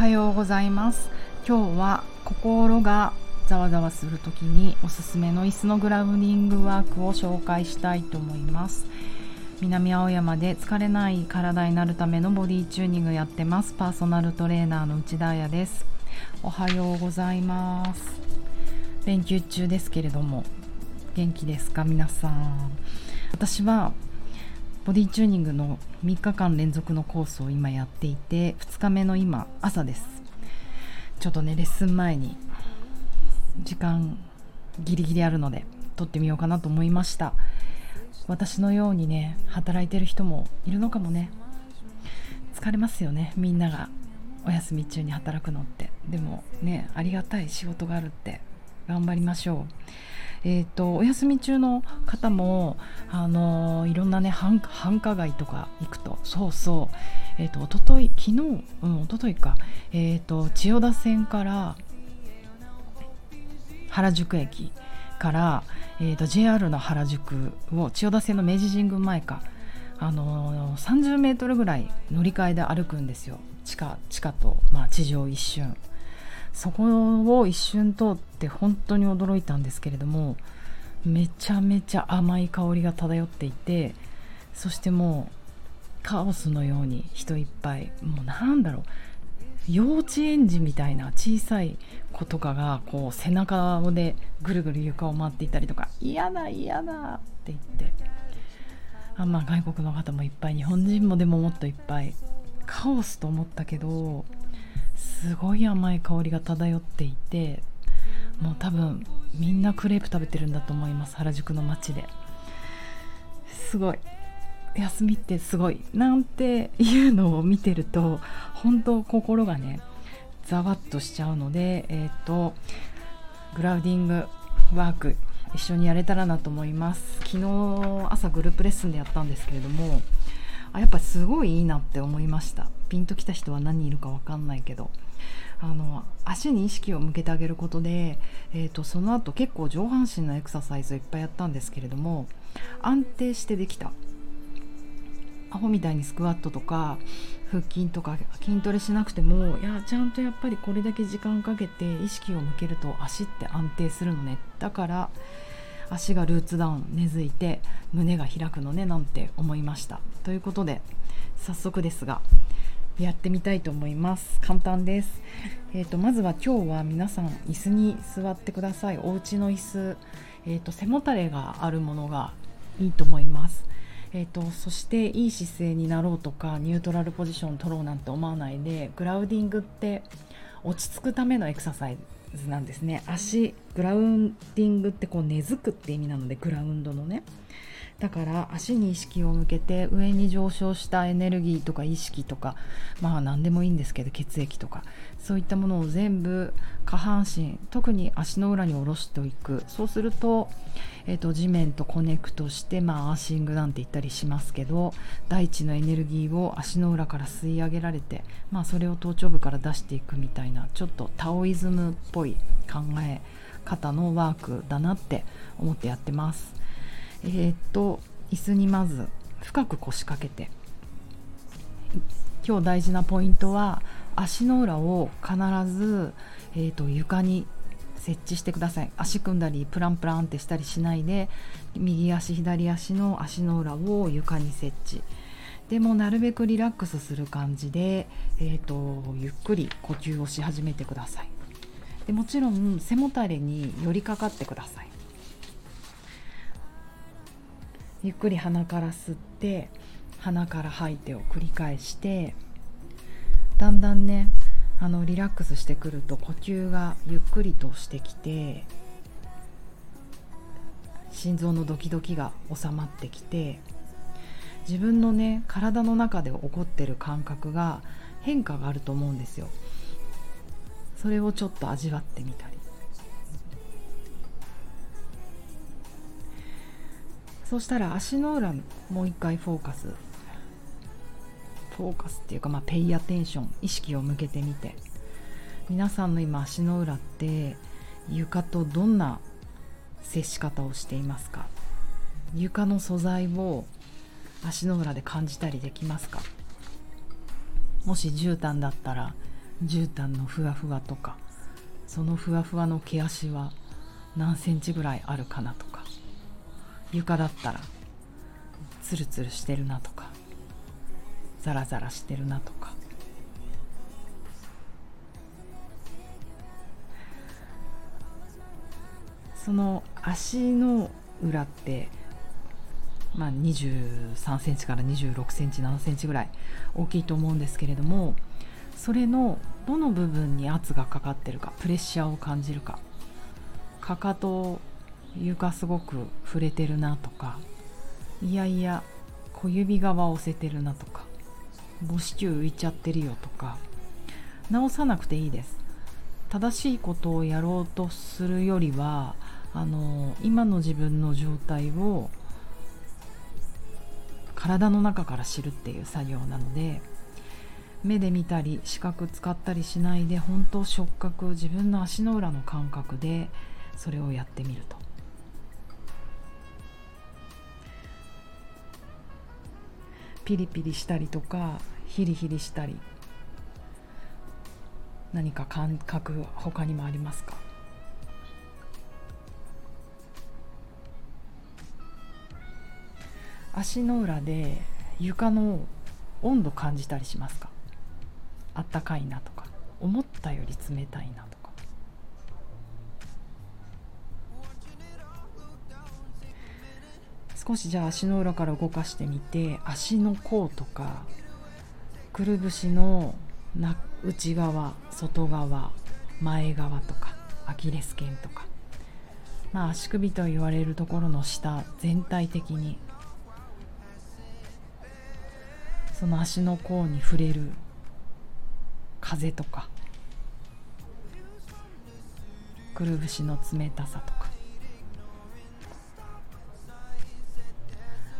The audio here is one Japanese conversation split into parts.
はようございます。今日は心がざわざわする時におすすめの椅子のグラウンディングワークを紹介したいと思います。南青山で疲れない体になるためのボディチューニングやってます。パーソナルトレーナーの内田彩です。おはようございます。連休中ですけれども元気ですか？皆さん。私はボディチューニングの3日間連続のコースを今やっていて2日目の今朝です。ちょっとねレッスン前に時間ギリギリあるので撮ってみようかなと思いました。私のようにね働いてる人もいるのかもね。疲れますよねみんなが。お休み中に働くのって。でもねありがたい仕事があるって頑張りましょう。えーと、お休み中の方も、あのー、いろんなね繁華街とか行くとそうそう、えーと、と昨日、うん、一昨日か、えーと、千代田線から原宿駅から、えー、と JR の原宿を千代田線の明治神宮前か、あのー、30メートルぐらい乗り換えで歩くんですよ地下地下と、まあ、地上一瞬。そこを一瞬通って本当に驚いたんですけれどもめちゃめちゃ甘い香りが漂っていてそしてもうカオスのように人いっぱいもうなんだろう幼稚園児みたいな小さい子とかがこう背中でぐるぐる床を回っていたりとか嫌だ嫌だって言ってあまあ外国の方もいっぱい日本人もでももっといっぱいカオスと思ったけどすごい甘い香りが漂っていてもう多分みんなクレープ食べてるんだと思います原宿の街で。すごい。休みってすごい。なんていうのを見てると本当心がねざわっとしちゃうのでえっ、ー、とグラウディングワーク一緒にやれたらなと思います。昨日朝グループレッスンでやったんですけれどもあやっぱすごいいいなって思いました。ピンときた人は何人いるか分かんないけどあの足に意識を向けてあげることで、えーと、その後結構上半身のエクササイズをいっぱいやったんですけれども安定してできた。アホみたいにスクワットとか腹筋とか筋トレしなくてもいやちゃんとやっぱりこれだけ時間かけて意識を向けると足って安定するのね。だから足がルーツダウン根付いて胸が開くのねなんて思いました。ということで早速ですがやってみたいと思います。簡単です、えーと、まずは今日は皆さん椅子に座ってください。お家の椅子、えーと、背もたれがあるものがいいと思います。えーと、とそしていい姿勢になろうとかニュートラルポジション取ろうなんて思わないでグラウディングって落ち着くためのエクササイズなんですね。足グラウンディングってこう根付くって意味なのでグラウンドのね。だから足に意識を向けて上に上昇したエネルギーとか意識とかまあ何でもいいんですけど血液とかそういったものを全部下半身特に足の裏に下ろしていくそうすると,、えーと、地面とコネクトしてまあアーシングなんて言ったりしますけど大地のエネルギーを足の裏から吸い上げられてまあそれを頭頂部から出していくみたいなちょっとタオイズムっぽい考え方のワークだなって思ってやってます。えー、っと椅子にまず深く腰掛けて。今日大事なポイントは足の裏を必ず、えーと、床に設置してください。足組んだりプランプランってしたりしないで右足左足の足の裏を床に設置。でもなるべくリラックスする感じで、えーとゆっくり呼吸をし始めてください。でもちろん背もたれに寄りかかってください。ゆっくり鼻から吸って鼻から吐いてを繰り返してだんだんねあのリラックスしてくると呼吸がゆっくりとしてきて心臓のドキドキが収まってきて自分のね体の中で起こってる感覚が変化があると思うんですよ。それをちょっと味わってみたりそしたら足の裏もう一回フォーカス。フォーカスっていうかまあペイアテンション意識を向けてみて。皆さんの今足の裏って床とどんな接し方をしていますか？床の素材を足の裏で感じたりできますか？もし絨毯だったら絨毯のふわふわとかそのふわふわの毛足は何センチぐらいあるかなとか。床だったらツルツルしてるなとかザラザラしてるなとか。その足の裏ってまあ、23センチから26センチ7センチぐらい大きいと思うんですけれどもそれのどの部分に圧がかかってるかプレッシャーを感じるかかかと床すごく触れてるなとかいやいや小指側押せてるなとか母子球浮いちゃってるよとか直さなくていいです。正しいことをやろうとするよりはあの今の自分の状態を体の中から知るっていう作業なので目で見たり視覚使ったりしないで本当触覚自分の足の裏の感覚でそれをやってみると。ピリピリしたりとかヒリヒリしたり何か感覚他にもありますか？足の裏で床の温度感じたりしますか？あったかいなとか思ったより冷たいなとか。少しじゃあ足の裏から動かしてみて足の甲とかくるぶしの内側外側前側とかアキレス腱とか。まあ足首と言われるところの下全体的にその足の甲に触れる風とか。くるぶしの冷たさとか。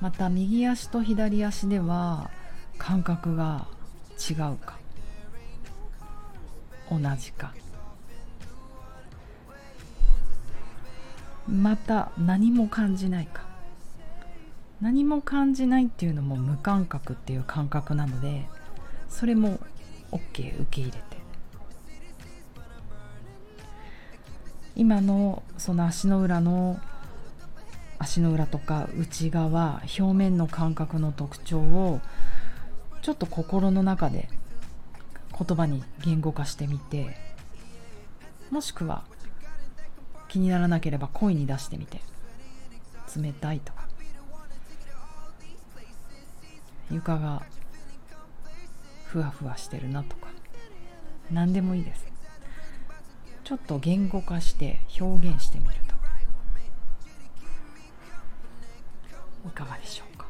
また右足と左足では感覚が違うか。同じか。また何も感じないか。何も感じないっていうのも無感覚っていう感覚なのでそれも OK 受け入れて。今のその足の裏の足の裏とか内側表面の感覚の特徴をちょっと心の中で言葉に言語化してみてもしくは気にならなければ声に出してみて冷たいとか。床がふわふわしてるなとか。何でもいいです。ちょっと言語化して表現してみる。いかがでしょうか？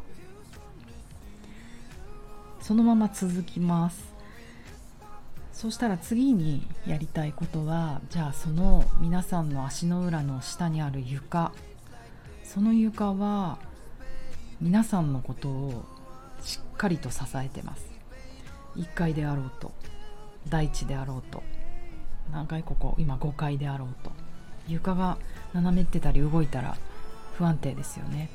そのまま続きます。そしたら次にやりたいことはじゃあその皆さんの足の裏の下にある床。その床は皆さんのことをしっかりと支えてます。1階であろうと大地であろうと何階ここ今5階であろうと。床が斜めってたり動いたら不安定ですよね。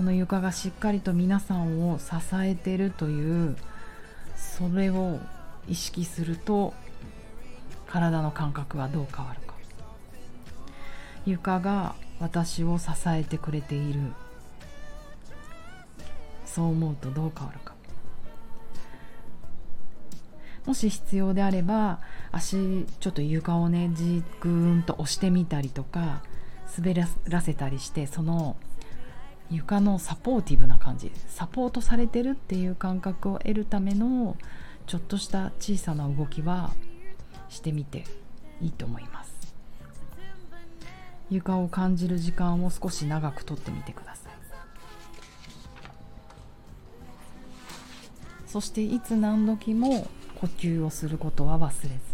その床がしっかりと皆さんを支えてるというそれを意識すると体の感覚はどう変わるか。床が私を支えてくれている。そう思うとどう変わるか。もし必要であれば足ちょっと床をねじぐーんと押してみたりとか滑らせたりしてその床のサポーティブな感じサポートされてるっていう感覚を得るためのちょっとした小さな動きはしてみていいと思います。床を感じる時間を少し長くとってみてください。そしていつ何時も呼吸をすることは忘れず。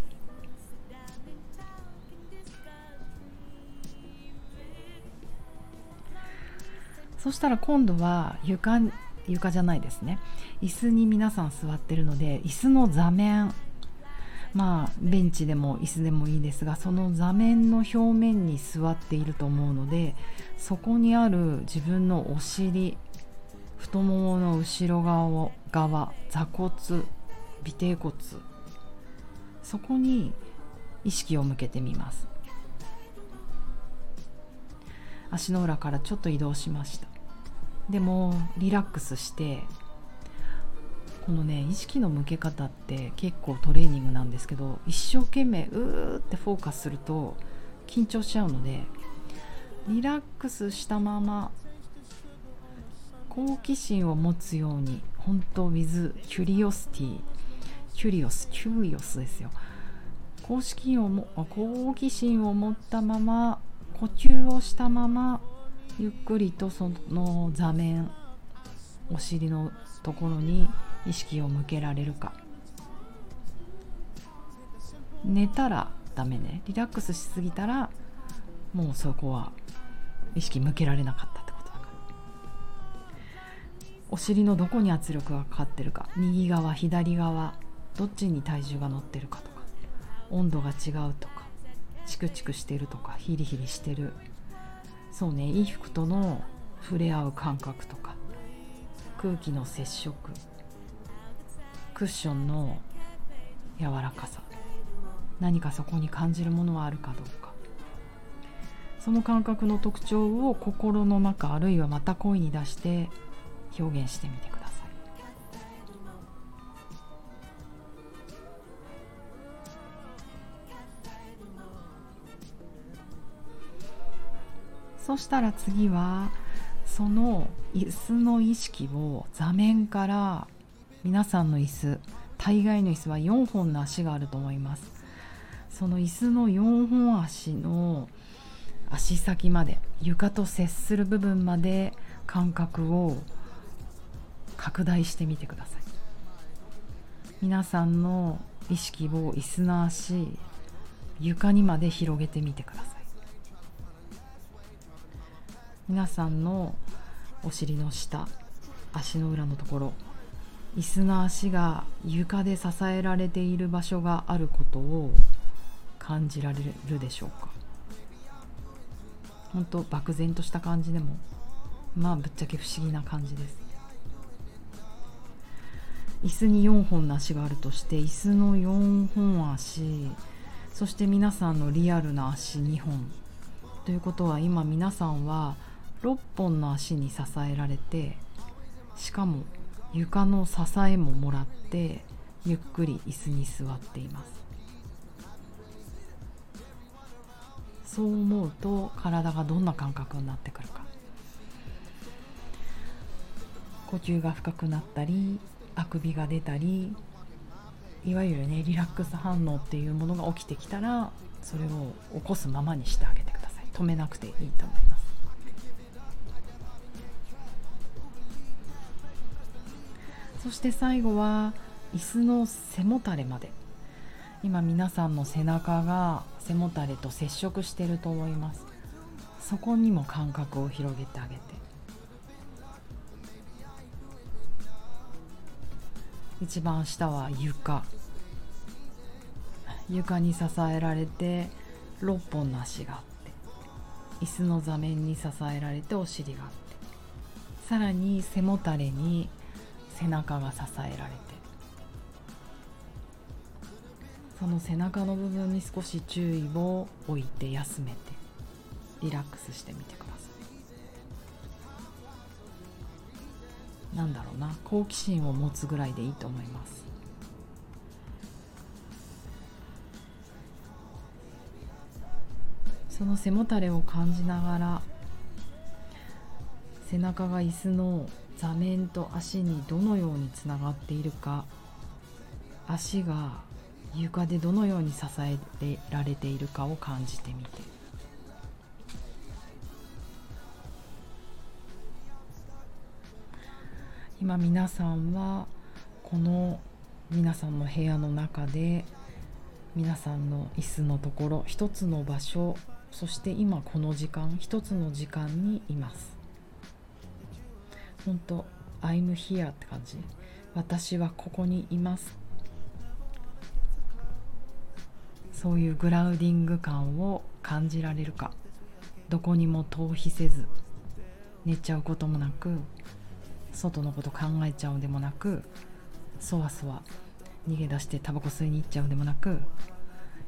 そしたら今度は床床じゃないですね。椅子に皆さん座ってるので椅子の座面まあベンチでも椅子でもいいですがその座面の表面に座っていると思うのでそこにある自分のお尻太ももの後ろ側側座骨尾てい骨そこに意識を向けてみます。足の裏からちょっと移動しました。でもリラックスしてこのね意識の向け方って結構トレーニングなんですけど一生懸命うーってフォーカスすると緊張しちゃうのでリラックスしたまま好奇心を持つように本当 with curiosity キュリオスキュリオスですよ。好奇心をも好奇心を持ったまま呼吸をしたままゆっくりとその座面お尻のところに意識を向けられるか。寝たらダメね。リラックスしすぎたらもうそこは意識向けられなかったってことだから。お尻のどこに圧力がかかってるか。右側左側どっちに体重が乗ってるかとか。温度が違うとか。チクチクしてるとか。ヒリヒリしてる。そうね衣服との触れ合う感覚とか空気の接触クッションの柔らかさ何かそこに感じるものはあるかどうか。その感覚の特徴を心の中あるいはまた声に出して表現してみてください。そしたら次はその椅子の意識を座面から皆さんの椅子大概の椅子は4本の足があると思います。その椅子の4本足の足先まで床と接する部分まで感覚を拡大してみてください。皆さんの意識を椅子の足床にまで広げてみてください。皆さんのお尻の下足の裏のところ椅子の足が床で支えられている場所があることを感じられるでしょうか？本当漠然とした感じでもまあぶっちゃけ不思議な感じです。椅子に4本の足があるとして椅子の4本足そして皆さんのリアルな足2本ということは今皆さんは6本の足に支えられてしかも床の支えももらってゆっくり椅子に座っています。そう思うと体がどんな感覚になってくるか。呼吸が深くなったりあくびが出たりいわゆるねリラックス反応っていうものが起きてきたらそれを起こすままにしてあげてください。止めなくていいと思います。そして最後は椅子の背もたれまで。今皆さんの背中が背もたれと接触してると思います。そこにも感覚を広げてあげて。一番下は床。床に支えられて6本の足があって。椅子の座面に支えられてお尻があって。さらに背もたれに背中が支えられて。その背中の部分に少し注意を置いて休めてリラックスしてみてください。なんだろうな。好奇心を持つぐらいでいいと思います。その背もたれを感じながら背中が椅子の座面と足にどのようにつながっているか。足が床でどのように支えてられているかを感じてみて。今皆さんはこの皆さんの部屋の中で皆さんの椅子のところ一つの場所そして今この時間一つの時間にいます。本当 I'm here って感じ。私はここにいます。そういうグラウディング感を感じられるか。どこにも逃避せず寝ちゃうこともなく外のこと考えちゃうでもなくそわそわ逃げ出してタバコ吸いに行っちゃうでもなく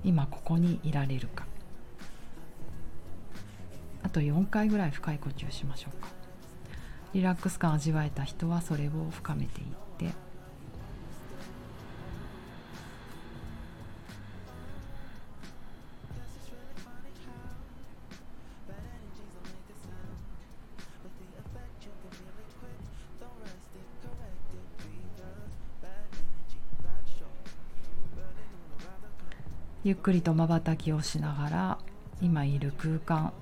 今ここにいられるか。あと4回ぐらい深い呼吸しましょうか。リラックス感を味わえた人はそれを深めていって。ゆっくりとまばたきをしながら今いる空間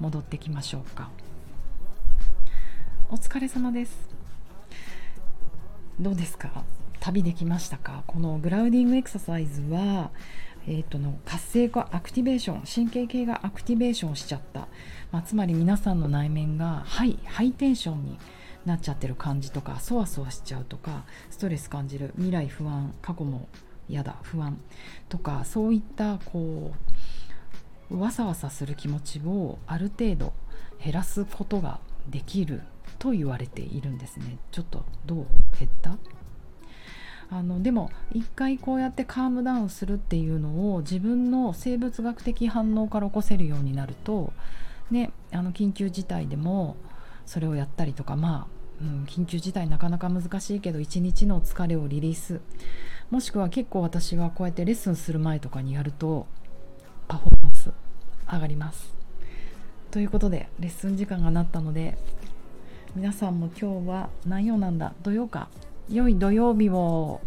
戻ってきましょうか。お疲れ様です。どうですか？旅できましたか？このグラウンディングエクササイズはえーとの活性化アクティベーション神経系がアクティベーションしちゃった、まあ、つまり皆さんの内面がハイハイテンションになっちゃってる感じとかそわそわしちゃうとかストレス感じる未来不安過去も嫌だ不安とかそういったこうわさわさする気持ちをある程度減らすことができると言われているんですね。ちょっとどう減った？あのでも一回こうやってカームダウンするっていうのを自分の生物学的反応から起こせるようになると、ね、あの緊急事態でもそれをやったりとかまあうん、緊急事態なかなか難しいけど一日の疲れをリリース。もしくは結構私はこうやってレッスンする前とかにやるとパフォーマンス上がります。ということでレッスン時間がなったので皆さんも今日は何曜なんだ？土曜か？良い土曜日を。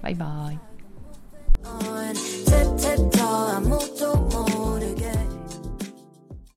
バイバーイ